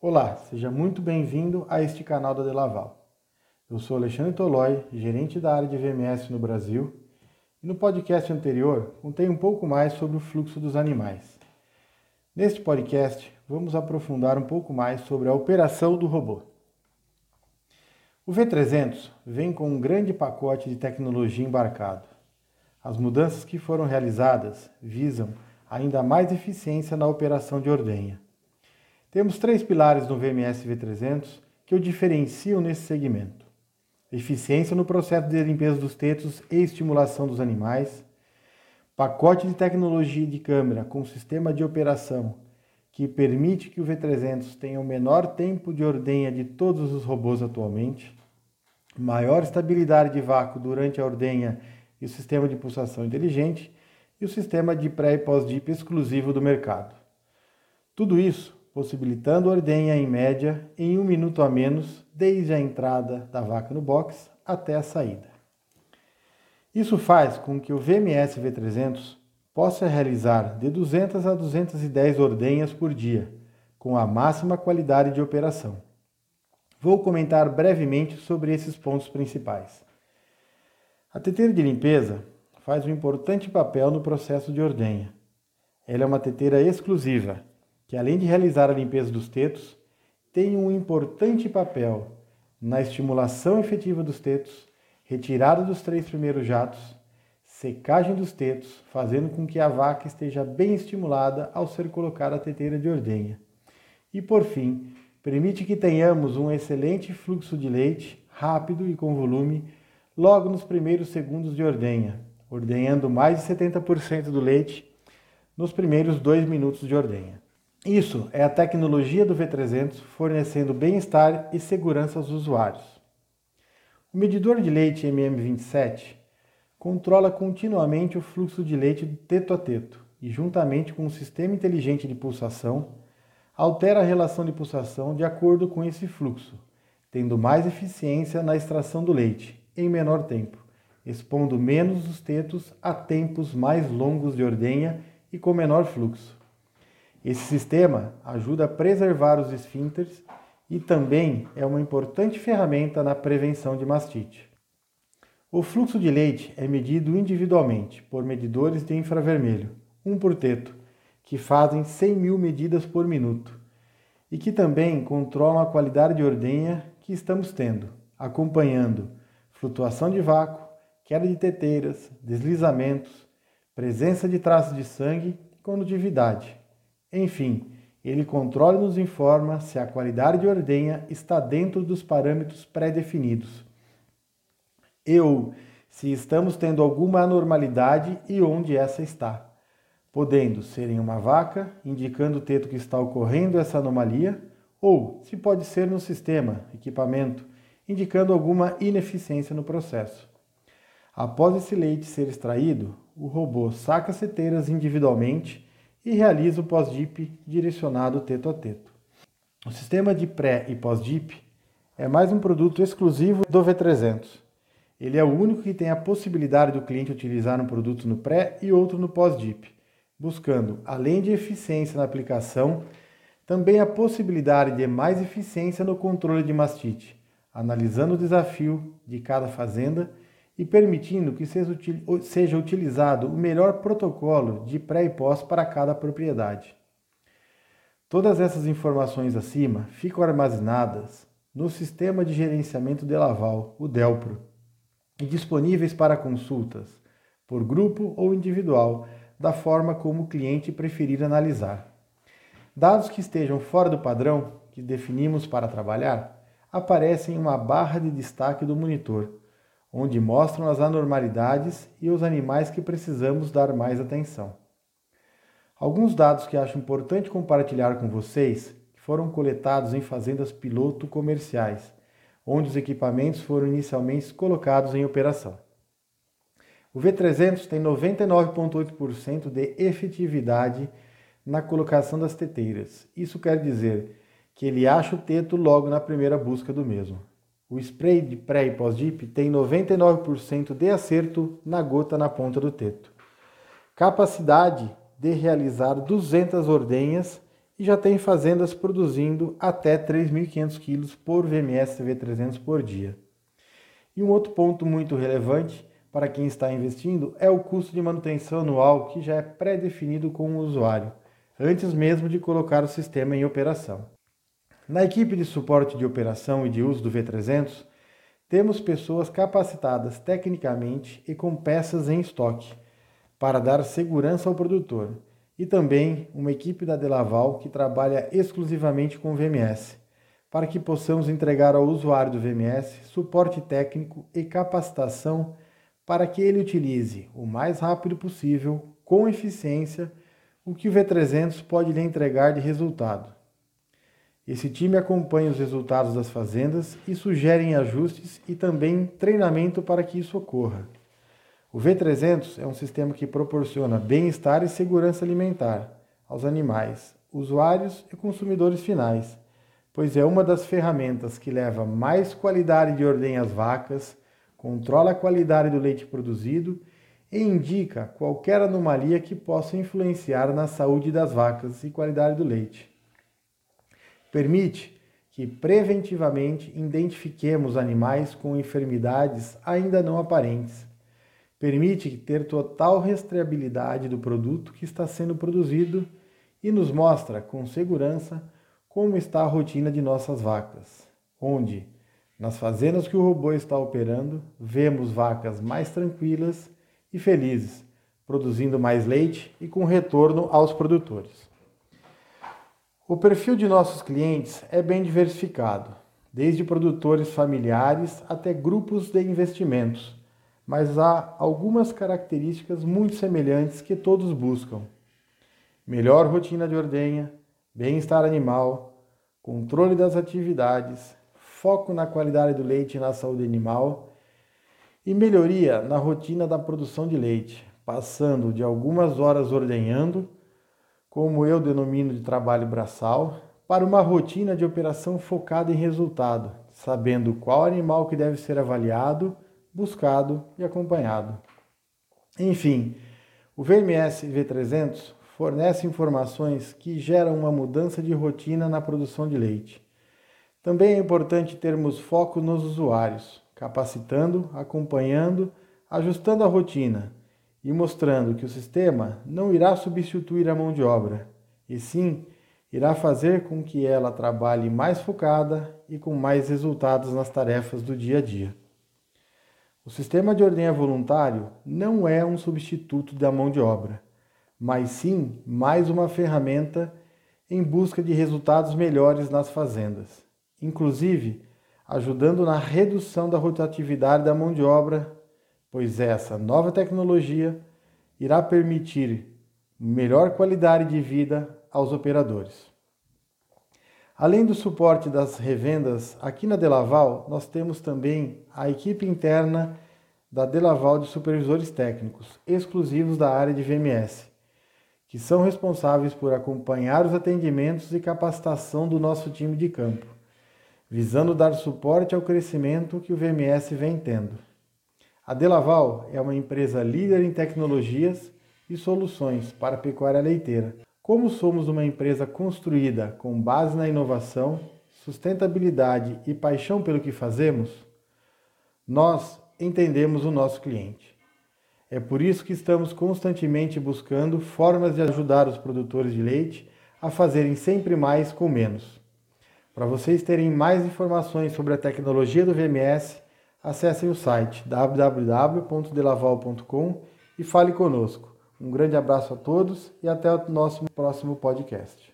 Olá, seja muito bem-vindo a este canal da Delaval. Eu sou Alexandre Tolói, gerente da área de VMS no Brasil, e no podcast anterior contei um pouco mais sobre o fluxo dos animais. Neste podcast, vamos aprofundar um pouco mais sobre a operação do robô. O V300 vem com um grande pacote de tecnologia embarcado. As mudanças que foram realizadas visam ainda mais eficiência na operação de ordenha. Temos três pilares no VMS V300 que o diferenciam nesse segmento: eficiência no processo de limpeza dos tetos e estimulação dos animais, pacote de tecnologia de câmera com sistema de operação que permite que o V300 tenha o menor tempo de ordenha de todos os robôs atualmente, maior estabilidade de vácuo durante a ordenha e o sistema de pulsação inteligente e o sistema de pré e pós-dip exclusivo do mercado. Tudo isso possibilitando ordenha em média em um minuto a menos desde a entrada da vaca no box até a saída. Isso faz com que o VMS V300 possa realizar de 200 a 210 ordenhas por dia, com a máxima qualidade de operação. Vou comentar brevemente sobre esses pontos principais. A teteira de limpeza faz um importante papel no processo de ordenha. Ela é uma teteira exclusiva, que além de realizar a limpeza dos tetos, tem um importante papel na estimulação efetiva dos tetos, retirada dos três primeiros jatos, secagem dos tetos, fazendo com que a vaca esteja bem estimulada ao ser colocada a teteira de ordenha. E por fim, permite que tenhamos um excelente fluxo de leite, rápido e com volume, logo nos primeiros segundos de ordenha, ordenhando mais de 70% do leite nos primeiros dois minutos de ordenha. Isso é a tecnologia do V300 fornecendo bem-estar e segurança aos usuários. O medidor de leite MM27 controla continuamente o fluxo de leite teto a teto e, juntamente com o sistema inteligente de pulsação, altera a relação de pulsação de acordo com esse fluxo, tendo mais eficiência na extração do leite em menor tempo, expondo menos os tetos a tempos mais longos de ordenha e com menor fluxo. Esse sistema ajuda a preservar os esfínteres e também é uma importante ferramenta na prevenção de mastite. O fluxo de leite é medido individualmente por medidores de infravermelho, um por teto, que fazem 100 mil medidas por minuto e que também controlam a qualidade de ordenha que estamos tendo, acompanhando flutuação de vácuo, queda de teteiras, deslizamentos, presença de traços de sangue e condutividade. Enfim, ele controla e nos informa se a qualidade de ordenha está dentro dos parâmetros pré-definidos. Ou se estamos tendo alguma anormalidade e onde essa está. Podendo ser em uma vaca, indicando o teto que está ocorrendo essa anomalia, ou se pode ser no sistema, equipamento, indicando alguma ineficiência no processo. Após esse leite ser extraído, o robô saca as seteiras individualmente e realiza o pós-dip direcionado teto a teto. O sistema de pré e pós-dip é mais um produto exclusivo do V300. Ele é o único que tem a possibilidade do cliente utilizar um produto no pré e outro no pós-dip, buscando, além de eficiência na aplicação, também a possibilidade de mais eficiência no controle de mastite, analisando o desafio de cada fazenda e permitindo que seja utilizado o melhor protocolo de pré e pós para cada propriedade. Todas essas informações acima ficam armazenadas no Sistema de Gerenciamento de Laval, o DELPRO, e disponíveis para consultas, por grupo ou individual, da forma como o cliente preferir analisar. Dados que estejam fora do padrão que definimos para trabalhar aparecem em uma barra de destaque do monitor onde mostram as anormalidades e os animais que precisamos dar mais atenção. Alguns dados que acho importante compartilhar com vocês foram coletados em fazendas piloto comerciais, onde os equipamentos foram inicialmente colocados em operação. O V300 tem 99,8% de efetividade na colocação das teteiras. Isso quer dizer que ele acha o teto logo na primeira busca do mesmo. O spray de pré e pós-dip tem 99% de acerto na gota na ponta do teto. Capacidade de realizar 200 ordenhas e já tem fazendas produzindo até 3.500 kg por VMS V300 por dia. E um outro ponto muito relevante para quem está investindo é o custo de manutenção anual que já é pré-definido com o usuário, antes mesmo de colocar o sistema em operação. Na equipe de suporte de operação e de uso do V300, temos pessoas capacitadas tecnicamente e com peças em estoque para dar segurança ao produtor, e também uma equipe da Delaval que trabalha exclusivamente com VMS para que possamos entregar ao usuário do VMS suporte técnico e capacitação para que ele utilize o mais rápido possível, com eficiência, o que o V300 pode lhe entregar de resultado. Esse time acompanha os resultados das fazendas e sugere ajustes e também treinamento para que isso ocorra. O V300 é um sistema que proporciona bem-estar e segurança alimentar aos animais, usuários e consumidores finais pois é uma das ferramentas que leva mais qualidade de ordem às vacas, controla a qualidade do leite produzido e indica qualquer anomalia que possa influenciar na saúde das vacas e qualidade do leite. Permite que preventivamente identifiquemos animais com enfermidades ainda não aparentes. Permite ter total rastreabilidade do produto que está sendo produzido e nos mostra com segurança como está a rotina de nossas vacas, onde, nas fazendas que o robô está operando, vemos vacas mais tranquilas e felizes, produzindo mais leite e com retorno aos produtores. O perfil de nossos clientes é bem diversificado, desde produtores familiares até grupos de investimentos, mas há algumas características muito semelhantes que todos buscam: melhor rotina de ordenha, bem-estar animal, controle das atividades, foco na qualidade do leite e na saúde animal e melhoria na rotina da produção de leite, passando de algumas horas ordenhando, como eu denomino de trabalho braçal, para uma rotina de operação focada em resultado, sabendo qual animal que deve ser avaliado, buscado e acompanhado. Enfim, o VMS V300 fornece informações que geram uma mudança de rotina na produção de leite. Também é importante termos foco nos usuários, capacitando, acompanhando, ajustando a rotina e mostrando que o sistema não irá substituir a mão de obra, e sim irá fazer com que ela trabalhe mais focada e com mais resultados nas tarefas do dia a dia. O sistema de ordenha voluntário não é um substituto da mão de obra mas sim mais uma ferramenta em busca de resultados melhores nas fazendas, inclusive ajudando na redução da rotatividade da mão de obra, pois essa nova tecnologia irá permitir melhor qualidade de vida aos operadores. Além do suporte das revendas, aqui na Delaval nós temos também a equipe interna da Delaval de supervisores técnicos, exclusivos da área de VMS, que são responsáveis por acompanhar os atendimentos e capacitação do nosso time de campo, visando dar suporte ao crescimento que o VMS vem tendo. A Delaval é uma empresa líder em tecnologias e soluções para a pecuária leiteira. Como somos uma empresa construída com base na inovação, sustentabilidade e paixão pelo que fazemos, nós entendemos o nosso cliente. É por isso que estamos constantemente buscando formas de ajudar os produtores de leite a fazerem sempre mais com menos. Para vocês terem mais informações sobre a tecnologia do VMS, acessem o site www.delaval.com e fale conosco. Um grande abraço a todos e até o nosso próximo podcast.